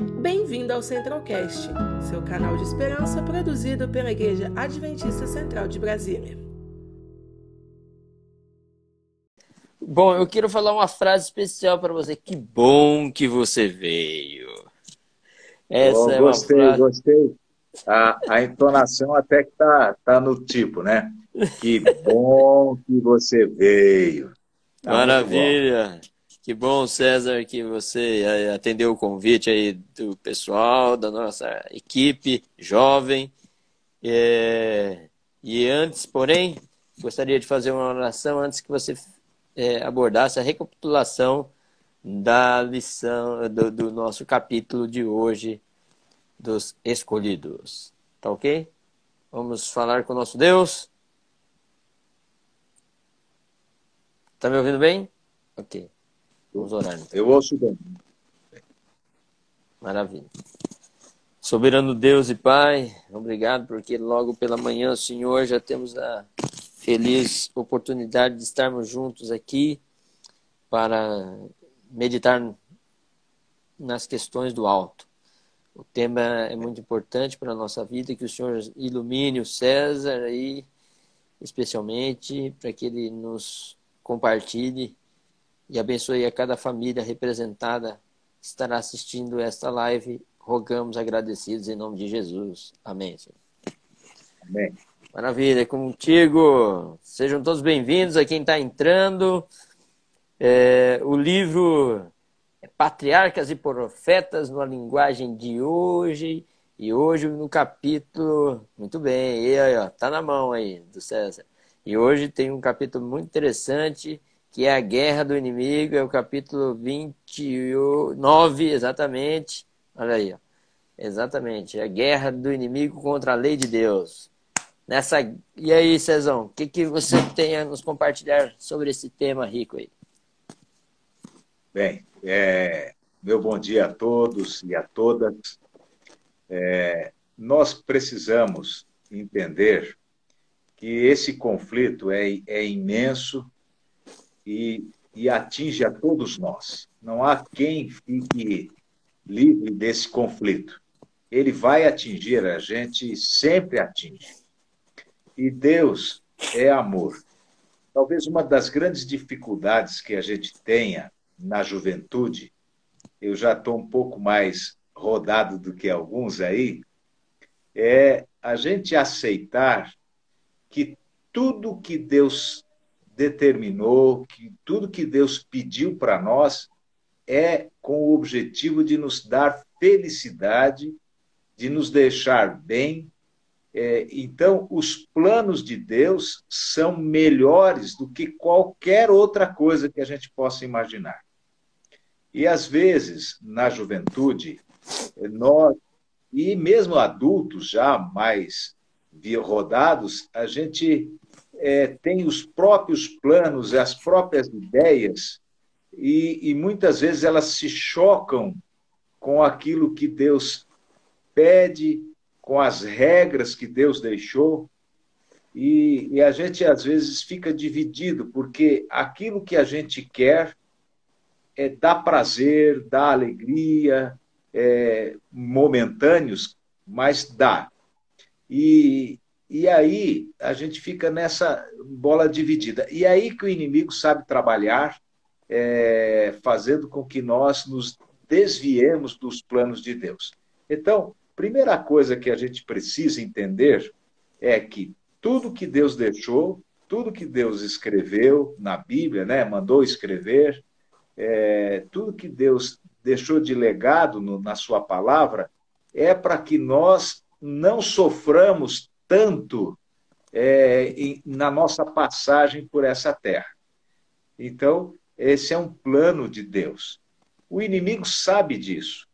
Bem-vindo ao Centralcast, seu canal de esperança produzido pela Igreja Adventista Central de Brasília. Bom, eu quero falar uma frase especial para você. Que bom que você veio. Essa oh, é gostei, frase... gostei. A, a entonação até que tá, tá no tipo, né? Que bom que você veio. Tá Maravilha. Que bom, César, que você eh, atendeu o convite aí do pessoal, da nossa equipe jovem. É... E antes, porém, gostaria de fazer uma oração antes que você é, abordasse a recapitulação da lição do, do nosso capítulo de hoje dos escolhidos. Tá ok? Vamos falar com o nosso Deus. Tá me ouvindo bem? Ok. Vamos orar. Então. Eu ouço bem. Maravilha. Soberano Deus e Pai, obrigado porque logo pela manhã, Senhor, já temos a feliz oportunidade de estarmos juntos aqui para meditar nas questões do alto. O tema é muito importante para a nossa vida, que o Senhor ilumine o César aí, especialmente, para que ele nos compartilhe e abençoe a cada família representada que estará assistindo esta live. Rogamos agradecidos em nome de Jesus. Amém. Senhor. Amém. Maravilha, contigo. Sejam todos bem-vindos a quem está entrando. É, o livro é Patriarcas e Profetas na linguagem de hoje. E hoje no capítulo. Muito bem, e aí, ó, tá na mão aí do César. E hoje tem um capítulo muito interessante que é a guerra do inimigo, é o capítulo 29, exatamente. Olha aí, ó. Exatamente, a guerra do inimigo contra a lei de Deus. Nessa... E aí, Cezão, o que, que você tem a nos compartilhar sobre esse tema rico aí? Bem, é... meu bom dia a todos e a todas. É... Nós precisamos entender que esse conflito é, é imenso, e, e atinge a todos nós. Não há quem fique livre desse conflito. Ele vai atingir a gente e sempre atinge. E Deus é amor. Talvez uma das grandes dificuldades que a gente tenha na juventude, eu já estou um pouco mais rodado do que alguns aí, é a gente aceitar que tudo que Deus determinou que tudo que Deus pediu para nós é com o objetivo de nos dar felicidade, de nos deixar bem. É, então, os planos de Deus são melhores do que qualquer outra coisa que a gente possa imaginar. E às vezes, na juventude, nós, e mesmo adultos já mais rodados, a gente é, tem os próprios planos, as próprias ideias, e, e muitas vezes elas se chocam com aquilo que Deus pede, com as regras que Deus deixou. E, e, a gente às vezes fica dividido, porque aquilo que a gente quer é dá prazer, dá alegria, é, momentâneos, mas dá. E, e aí a gente fica nessa bola dividida. E aí que o inimigo sabe trabalhar, é, fazendo com que nós nos desviemos dos planos de Deus. Então, primeira coisa que a gente precisa entender é que tudo que Deus deixou, tudo que Deus escreveu na Bíblia, né, mandou escrever, é, tudo que Deus deixou de legado no, na Sua palavra, é para que nós não soframos tanto é, em, na nossa passagem por essa terra. Então, esse é um plano de Deus. O inimigo sabe disso.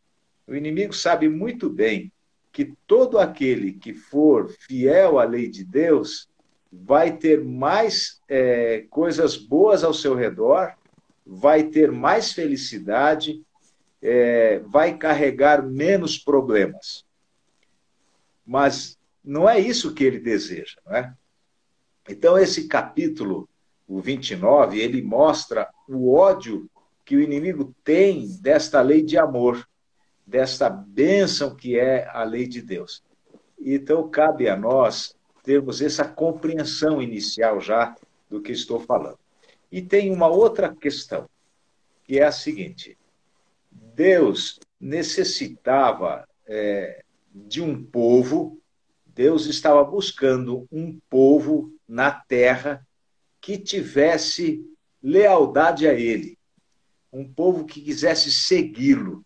O inimigo sabe muito bem que todo aquele que for fiel à lei de Deus vai ter mais é, coisas boas ao seu redor, vai ter mais felicidade, é, vai carregar menos problemas. Mas não é isso que ele deseja, não é? Então, esse capítulo, o 29, ele mostra o ódio que o inimigo tem desta lei de amor. desta bênção que é a lei de Deus. Então, cabe a nós termos essa compreensão inicial já do que estou falando. E tem uma outra questão, que é a seguinte: Deus necessitava é, de um povo, Deus estava buscando um povo na terra que tivesse lealdade a Ele, um povo que quisesse segui-lo.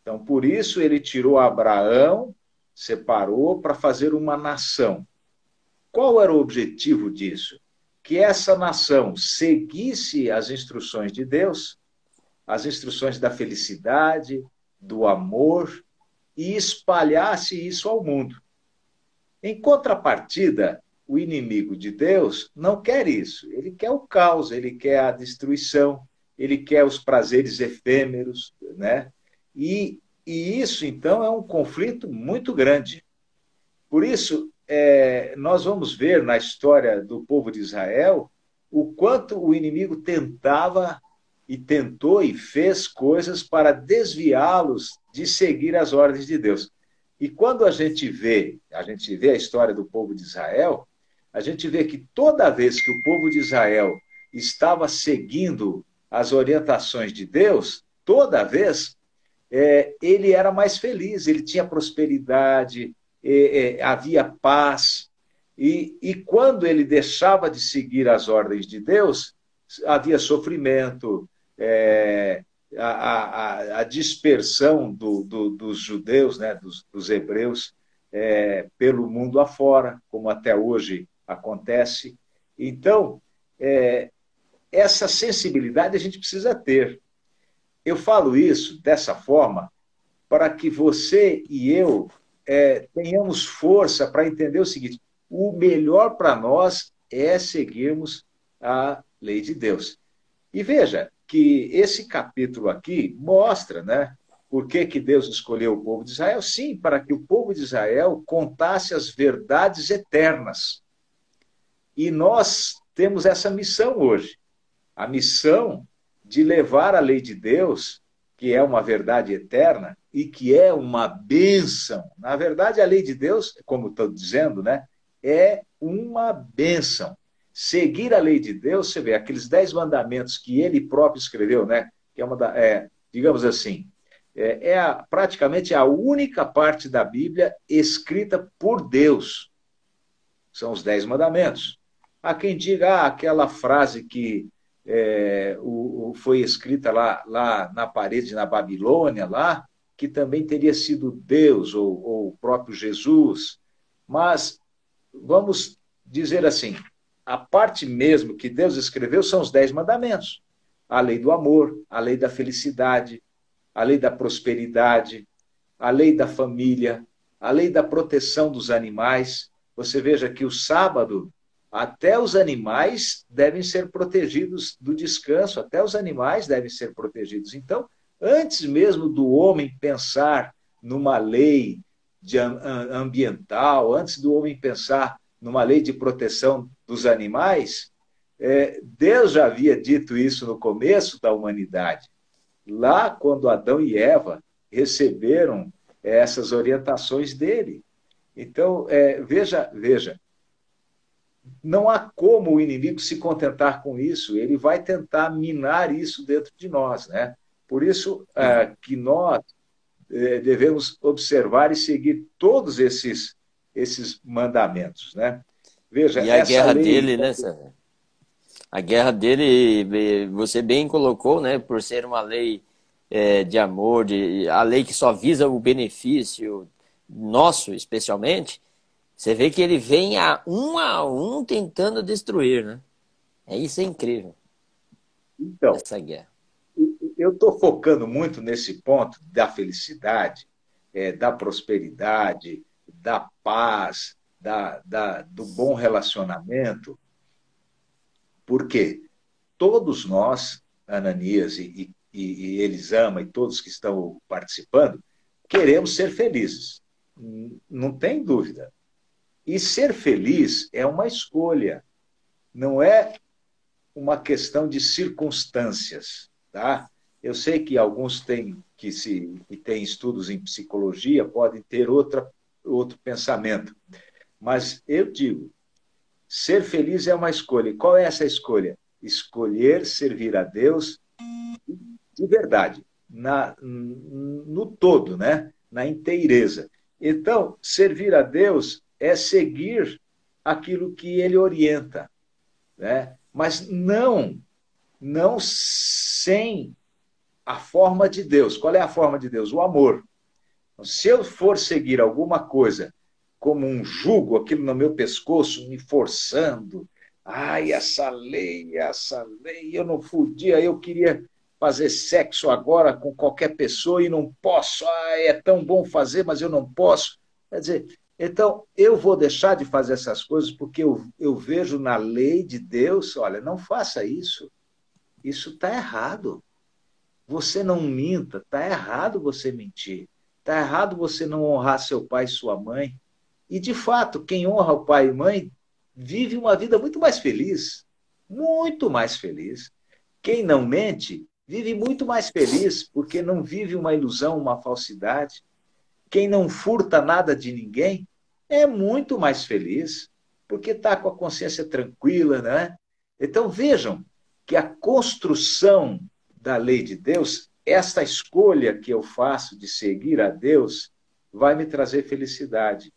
Então, por isso, ele tirou Abraão, separou para fazer uma nação. Qual era o objetivo disso? Que essa nação seguisse as instruções de Deus, as instruções da felicidade, do amor, e espalhasse isso ao mundo. Em contrapartida, o inimigo de Deus não quer isso. Ele quer o caos, ele quer a destruição, ele quer os prazeres efêmeros, né? E, e isso, então, é um conflito muito grande. Por isso, é, nós vamos ver na história do povo de Israel o quanto o inimigo tentava e tentou e fez coisas para desviá-los de seguir as ordens de Deus. E quando a gente vê, a gente vê a história do povo de Israel, a gente vê que toda vez que o povo de Israel estava seguindo as orientações de Deus, toda vez é, ele era mais feliz, ele tinha prosperidade, é, é, havia paz. E, e quando ele deixava de seguir as ordens de Deus, havia sofrimento, é, a, a, a, dispersão do, do, dos judeus, né, dos, dos hebreus, é, pelo mundo afora, como até hoje acontece. Então, é, essa sensibilidade a gente precisa ter. Eu falo isso dessa forma para que você e eu é, tenhamos força para entender o seguinte: o melhor para nós é seguirmos a lei de Deus. E veja que esse capítulo aqui mostra, né? Por que, que Deus escolheu o povo de Israel? Sim, para que o povo de Israel contasse as verdades eternas. E nós temos essa missão hoje. A missão de levar a lei de Deus, que é uma verdade eterna, e que é uma bênção. Na verdade, a lei de Deus, como estou dizendo, né, é uma bênção. Seguir a lei de Deus, você vê, aqueles dez mandamentos que ele próprio escreveu, né, que é uma da, é, digamos assim, é, é a, praticamente a única parte da Bíblia escrita por Deus. São os dez mandamentos. Há quem diga ah, aquela frase que é, o, o, foi escrita lá, lá na parede na Babilônia, lá, que também teria sido Deus ou, ou o próprio Jesus. Mas vamos dizer assim: a parte mesmo que Deus escreveu são os dez mandamentos. A lei do amor, a lei da felicidade, a lei da prosperidade, a lei da família, a lei da proteção dos animais. Você veja que o sábado, até os animais devem ser protegidos do descanso, até os animais devem ser protegidos. Então, antes mesmo do homem pensar numa lei ambiental, antes do homem pensar numa lei de proteção dos animais, é, Deus já havia dito isso no começo da humanidade. Lá, quando Adão e Eva receberam essas orientações dele. Então, é, veja, veja, não há como o inimigo se contentar com isso. Ele vai tentar minar isso dentro de nós, né? Por isso é, que nós é, devemos observar e seguir todos esses, esses mandamentos, né? Veja, e a guerra lei... dele, né, Sérgio? A guerra dele, você bem colocou, né, por ser uma lei é, de amor, de, a lei que só visa o benefício nosso, especialmente, você vê que ele vem a um a um tentando destruir, né? É isso é incrível. Então, essa guerra eu estou focando muito nesse ponto da felicidade, é, da prosperidade, da paz, da, da, do bom relacionamento, porque todos nós, Ananias e, e, e Elisama e todos que estão participando, queremos ser felizes. Não tem dúvida. E ser feliz é uma escolha, não é uma questão de circunstâncias, tá? Eu sei que alguns têm que se que têm estudos em psicologia podem ter outra, outro pensamento, mas eu digo, ser feliz é uma escolha. E qual é essa escolha? Escolher servir a Deus de verdade, na, no todo, né? na inteireza. Então, servir a Deus é seguir aquilo que ele orienta, né? mas não, não sem a forma de Deus. Qual é a forma de Deus? O amor. Se eu for seguir alguma coisa como um jugo, aquilo no meu pescoço, me forçando, ai, essa lei, essa lei, eu não podia, eu queria fazer sexo agora com qualquer pessoa e não posso, ah, é tão bom fazer, mas eu não posso. Quer dizer, então eu vou deixar de fazer essas coisas porque eu, eu vejo na lei de Deus, olha, não faça isso. Isso está errado. Você não minta, está errado você mentir. Está errado você não honrar seu pai e sua mãe. E, de fato, quem honra o pai e mãe vive uma vida muito mais feliz. Muito mais feliz. Quem não mente vive muito mais feliz, porque não vive uma ilusão, uma falsidade. Quem não furta nada de ninguém é muito mais feliz, porque está com a consciência tranquila, né? Então vejam que a construção da lei de Deus, esta escolha que eu faço de seguir a Deus, vai me trazer felicidade.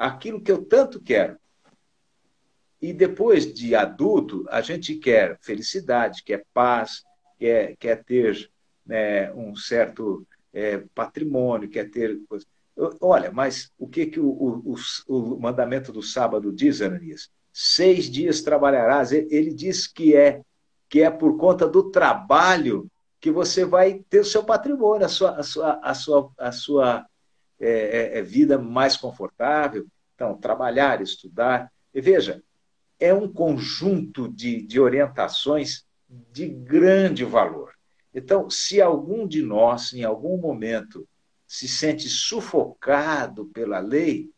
Aquilo que eu tanto quero. E depois de adulto, a gente quer felicidade, quer paz, quer, quer ter né, um certo é, patrimônio, quer ter. Olha, mas o que, que o, o, o mandamento do sábado diz, Ananias? Seis dias trabalharás. Ele diz que é que é por conta do trabalho que você vai ter o seu patrimônio, a sua, a sua, a sua, a sua é, é, é vida mais confortável. Então, trabalhar, estudar. E veja, é um conjunto de, de orientações de grande valor. Então, se algum de nós, em algum momento, se sente sufocado pela lei,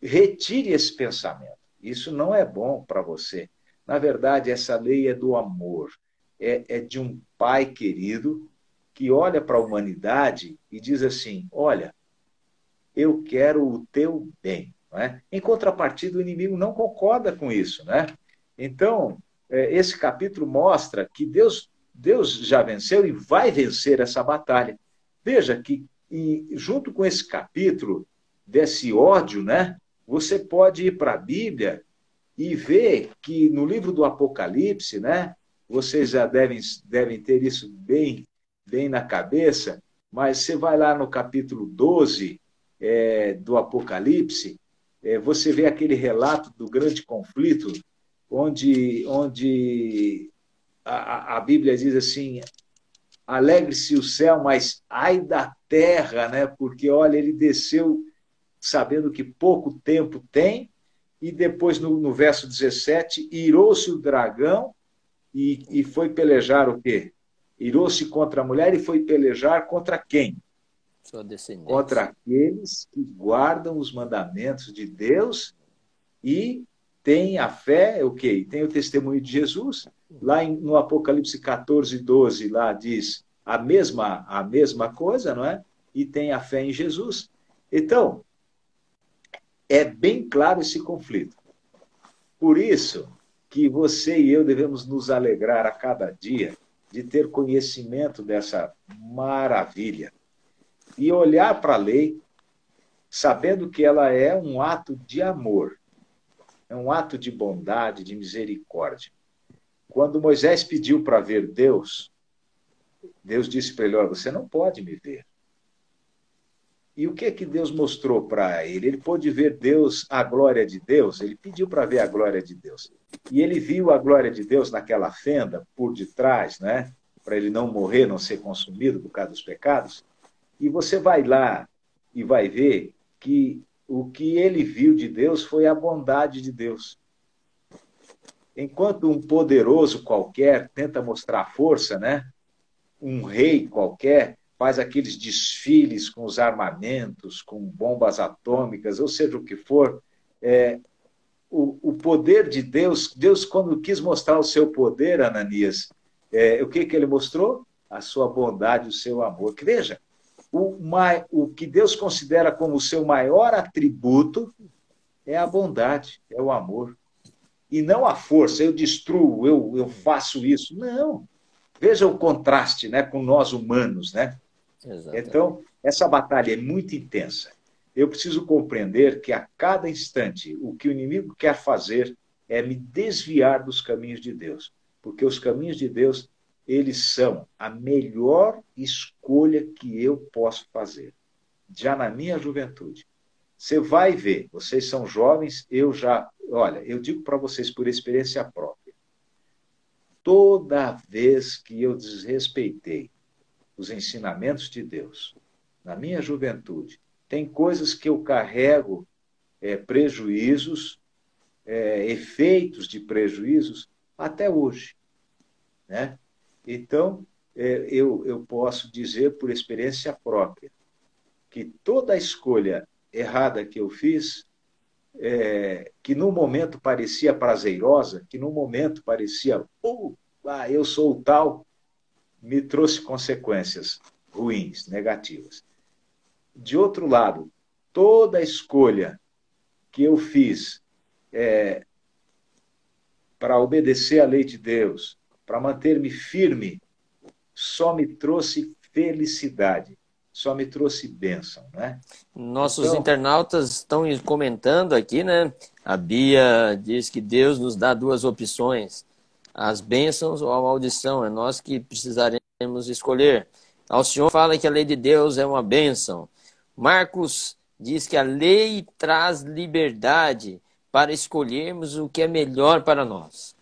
retire esse pensamento. Isso não é bom para você. Na verdade, essa lei é do amor, é, é de um pai querido que olha para a humanidade e diz assim: Olha, eu quero o teu bem. É? Em contrapartida, o inimigo não concorda com isso. Né? Então, é, esse capítulo mostra que Deus, Deus já venceu e vai vencer essa batalha. Veja que, junto com esse capítulo desse ódio, né, você pode ir para a Bíblia e ver que no livro do Apocalipse, né, vocês já devem, devem ter isso bem, bem na cabeça, mas você vai lá no capítulo 12 é, do Apocalipse, é, você vê aquele relato do grande conflito, onde, onde a, a Bíblia diz assim: alegre-se o céu, mas ai da terra, né? porque olha, ele desceu sabendo que pouco tempo tem e depois no, no verso 17, irou-se o dragão e, e foi pelejar o quê? Irou-se contra a mulher e foi pelejar contra quem? Contra aqueles que guardam os mandamentos de Deus e têm a fé, o quê? Tem o testemunho de Jesus. Lá em, no Apocalipse 14, 12, lá diz a mesma, a mesma coisa, não é? E tem a fé em Jesus. Então, é bem claro esse conflito. Por isso que você e eu devemos nos alegrar a cada dia de ter conhecimento dessa maravilha e olhar para a lei sabendo que ela é um ato de amor, é um ato de bondade, de misericórdia. Quando Moisés pediu para ver Deus, Deus disse para ele: Você não pode me ver. E o que que Deus mostrou para ele? Ele pôde ver Deus, a glória de Deus, ele pediu para ver a glória de Deus. E ele viu a glória de Deus naquela fenda por detrás, né? Para ele não morrer, não ser consumido por causa dos pecados. E você vai lá e vai ver que o que ele viu de Deus foi a bondade de Deus. Enquanto um poderoso qualquer tenta mostrar força, né? Um rei qualquer faz aqueles desfiles com os armamentos, com bombas atômicas, ou seja o que for. É, o, o, poder de Deus, Deus, quando quis mostrar o seu poder, Ananias, é, o que, que ele mostrou? a sua bondade, o seu amor. Veja, o, o que Deus considera como o seu maior atributo é a bondade, é o amor. E não a força, eu destruo, eu, eu faço isso. Não. Veja o contraste né, com nós humanos. Né? Exatamente. Então, essa batalha é muito intensa. Eu preciso compreender que a cada instante o que o inimigo quer fazer é me desviar dos caminhos de Deus, porque os caminhos de Deus eles são a melhor escolha que eu posso fazer, já na minha juventude. Você vai ver, vocês são jovens, eu já, olha, eu digo para vocês por experiência própria. Toda vez que eu desrespeitei os ensinamentos de Deus, na minha juventude, tem coisas que eu carrego é, prejuízos, é, efeitos de prejuízos até hoje. Né? Então, é, eu, eu posso dizer por experiência própria que toda escolha errada que eu fiz, é, que no momento parecia prazerosa, que no momento parecia, oh, ah, eu sou o tal, me trouxe consequências ruins, negativas. De outro lado, toda escolha que eu fiz é, para obedecer à lei de Deus, para manter-me firme, só me trouxe felicidade só me trouxe bênção, né? Nossos então... internautas estão comentando aqui, né? A Bia diz que Deus nos dá duas opções: as bênçãos ou a maldição. É nós que precisaremos escolher. O Senhor fala que a lei de Deus é uma bênção. Marcos diz que a lei traz liberdade para escolhermos o que é melhor para nós.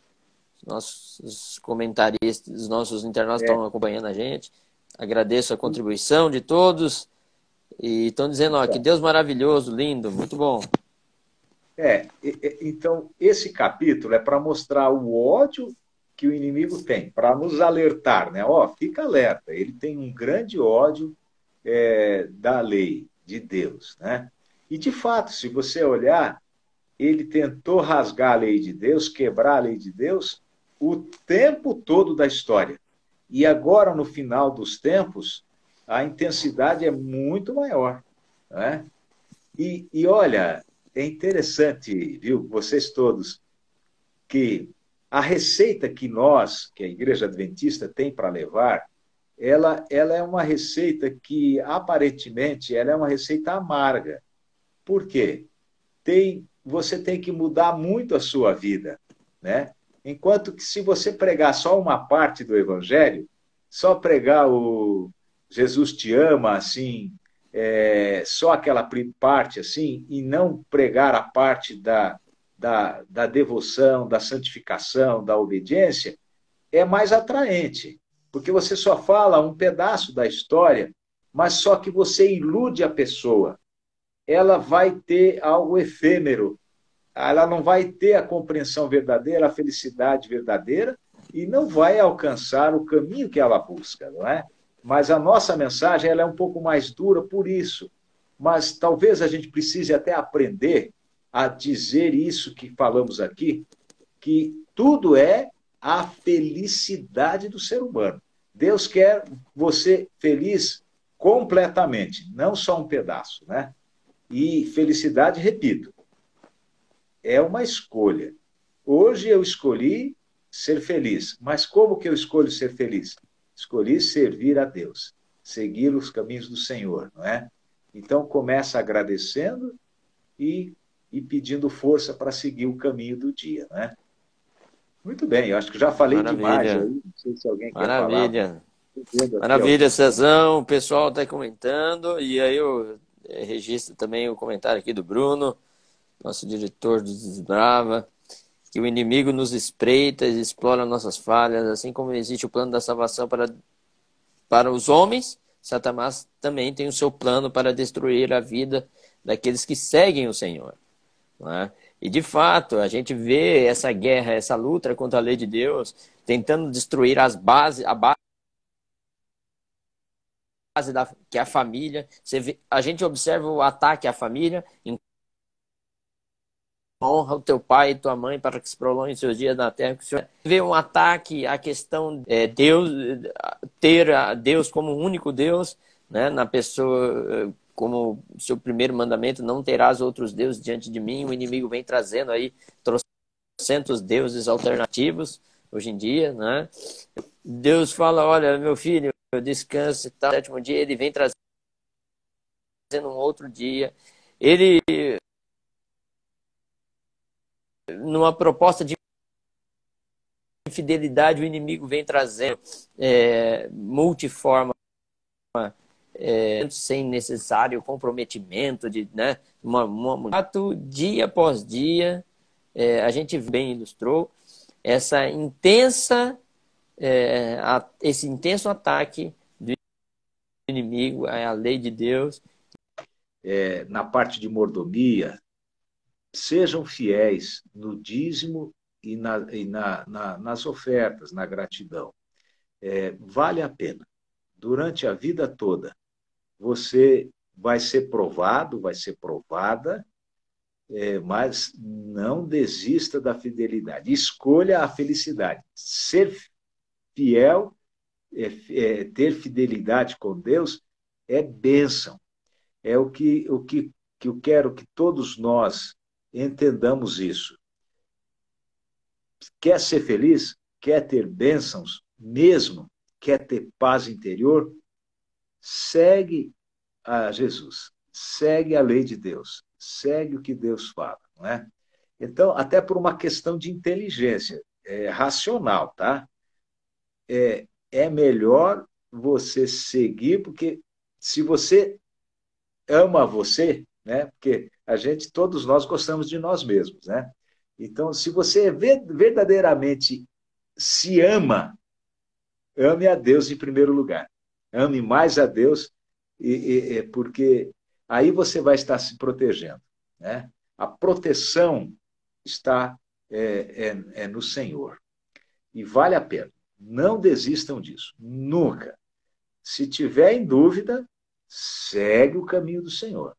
Nossos comentaristas, nossos internautas é. estão acompanhando a gente. Agradeço a contribuição de todos. E estão dizendo ó, que Deus maravilhoso, lindo, muito bom. É, então esse capítulo é para mostrar o ódio que o inimigo tem, para nos alertar, né? Ó, fica alerta, ele tem um grande ódio é, da lei de Deus, né? E de fato, se você olhar, ele tentou rasgar a lei de Deus, quebrar a lei de Deus, o tempo todo da história. E agora, no final dos tempos, a intensidade é muito maior. Né? E, e olha, é interessante, viu, vocês todos, que a receita que nós, que a Igreja Adventista tem para levar, ela, ela é uma receita que, aparentemente, ela é uma receita amarga. Por quê? Tem, você tem que mudar muito a sua vida, né? Enquanto que se você pregar só uma parte do evangelho, só pregar o Jesus te ama, assim, é, só aquela parte assim, e não pregar a parte da, da, da devoção, da santificação, da obediência, é mais atraente. Porque você só fala um pedaço da história, mas só que você ilude a pessoa. Ela vai ter algo efêmero ela não vai ter a compreensão verdadeira, a felicidade verdadeira e não vai alcançar o caminho que ela busca, não é? Mas a nossa mensagem ela é um pouco mais dura por isso. Mas talvez a gente precise até aprender a dizer isso que falamos aqui, que tudo é a felicidade do ser humano. Deus quer você feliz completamente, não só um pedaço, né? E felicidade, repito, é uma escolha. Hoje eu escolhi ser feliz, mas como que eu escolho ser feliz? Escolhi servir a Deus, seguir os caminhos do Senhor, não é? Então começa agradecendo e, e pedindo força para seguir o caminho do dia, né? Muito bem, eu acho que já falei Maravilha. demais aí, não sei se alguém Maravilha. quer falar. Maravilha, Cezão, o pessoal está comentando, e aí eu eh, registro também o comentário aqui do Bruno nosso diretor do Desbrava, que o inimigo nos espreita e explora nossas falhas, assim como existe o plano da salvação para, para os homens, Satanás também tem o seu plano para destruir a vida daqueles que seguem o Senhor. É? E de fato, a gente vê essa guerra, essa luta contra a lei de Deus, tentando destruir as bases, a base da, que é a família. Vê, a gente observa o ataque à família, honra o teu pai e tua mãe para que se prolongue seus dias na terra. Que Senhor vê um ataque à questão é, Deus ter a Deus como único Deus, né, na pessoa como seu primeiro mandamento, não terás outros deuses diante de mim. O inimigo vem trazendo aí trocentos deuses alternativos hoje em dia, né? Deus fala, olha, meu filho, descanse, tá, no sétimo dia ele vem trazendo um outro dia. Ele numa proposta de infidelidade, o inimigo vem trazendo é, multiforma, é, sem necessário comprometimento, de, né, uma, uma, dia após dia, é, a gente bem ilustrou, essa intensa, é, a, esse intenso ataque do inimigo à lei de Deus. É, na parte de mordomia, sejam fiéis no dízimo e, na, e na, na, nas ofertas, na gratidão. É, vale a pena. Durante a vida toda, você vai ser provado, vai ser provada, é, mas não desista da fidelidade. Escolha a felicidade. Ser fiel, é, é, ter fidelidade com Deus é bênção. É o que, o que, que eu quero que todos nós entendamos isso. Quer ser feliz? Quer ter bênçãos mesmo? Quer ter paz interior? Segue a Jesus. Segue a lei de Deus. Segue o que Deus fala, não é? Então, até por uma questão de inteligência é, racional, tá? É, é melhor você seguir, porque se você ama você, né? Porque a gente, todos nós gostamos de nós mesmos, né? Então, se você verdadeiramente se ama, ame a Deus em primeiro lugar. Ame mais a Deus, e, e, porque aí você vai estar se protegendo. Né? A proteção está é, é, é no Senhor. E vale a pena. Não desistam disso. Nunca. Se tiver em dúvida, segue o caminho do Senhor.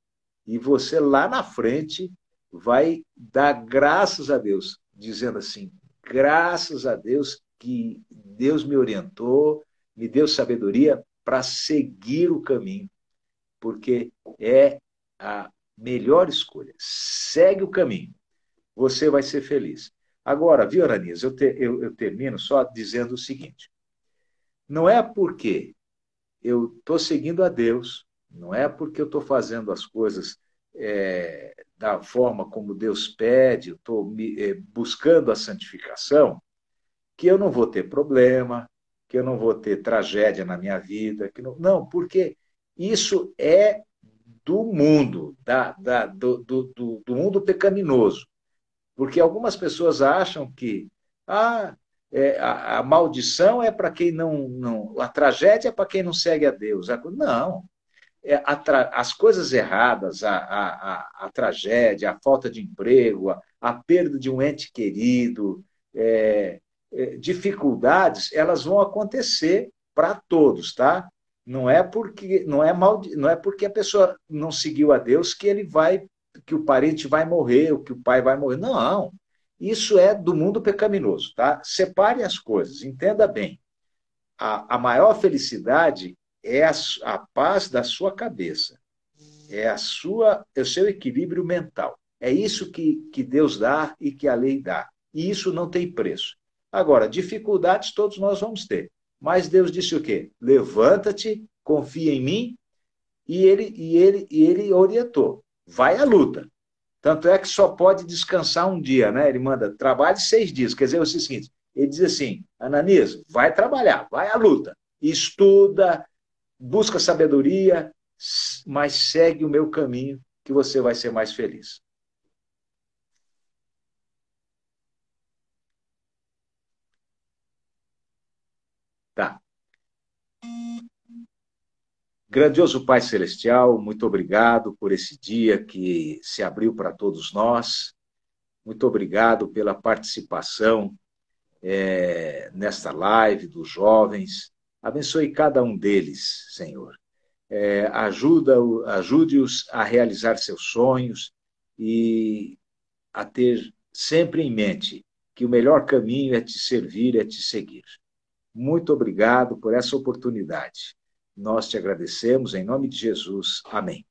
E você lá na frente vai dar graças a Deus, dizendo assim: graças a Deus que Deus me orientou, me deu sabedoria para seguir o caminho, porque é a melhor escolha. Segue o caminho, você vai ser feliz. Agora, viu, Aranias, eu, te, eu, eu termino só dizendo o seguinte: não é porque eu estou seguindo a Deus, não é porque eu estou fazendo as coisas é, da forma como Deus pede, estou é, buscando a santificação, que eu não vou ter problema, que eu não vou ter tragédia na minha vida. Que não, não porque isso é do mundo, da, da, do, do, do mundo pecaminoso. Porque algumas pessoas acham que ah, é, a, a, maldição é para quem não, não. A tragédia é para quem não segue a Deus. Não. É, as coisas erradas, a, a, a, tragédia, a falta de emprego, a, a perda de um ente querido, é, é, dificuldades, elas vão acontecer para todos, tá? Não é porque não é mal, não é porque a pessoa não seguiu a Deus que ele vai, que o parente vai morrer, ou que o pai vai morrer. Não. Isso é do mundo pecaminoso, tá? Separe as coisas, entenda bem. A, a maior felicidade é a, a paz da sua cabeça, é a sua, é o seu equilíbrio mental. É isso que, que Deus dá e que a lei dá. E isso não tem preço. Agora, dificuldades todos nós vamos ter. Mas Deus disse o quê? Levanta-te, confia em mim, e ele, e ele, e ele orientou. Vai à luta. Tanto é que só pode descansar um dia, né? Ele manda, trabalhe seis dias. Quer dizer, é o seguinte, ele diz assim, Ananias, vai trabalhar, vai à luta. Estuda, busca sabedoria, mas segue o meu caminho, que você vai ser mais feliz. Tá. Grandioso Pai Celestial, muito obrigado por esse dia que se abriu para todos nós. Muito obrigado pela participação é, nesta live dos jovens. Abençoe cada um deles, Senhor. É, ajude-os a realizar seus sonhos e a ter sempre em mente que o melhor caminho é te servir, é te seguir. Muito obrigado por essa oportunidade. Nós te agradecemos em nome de Jesus. Amém.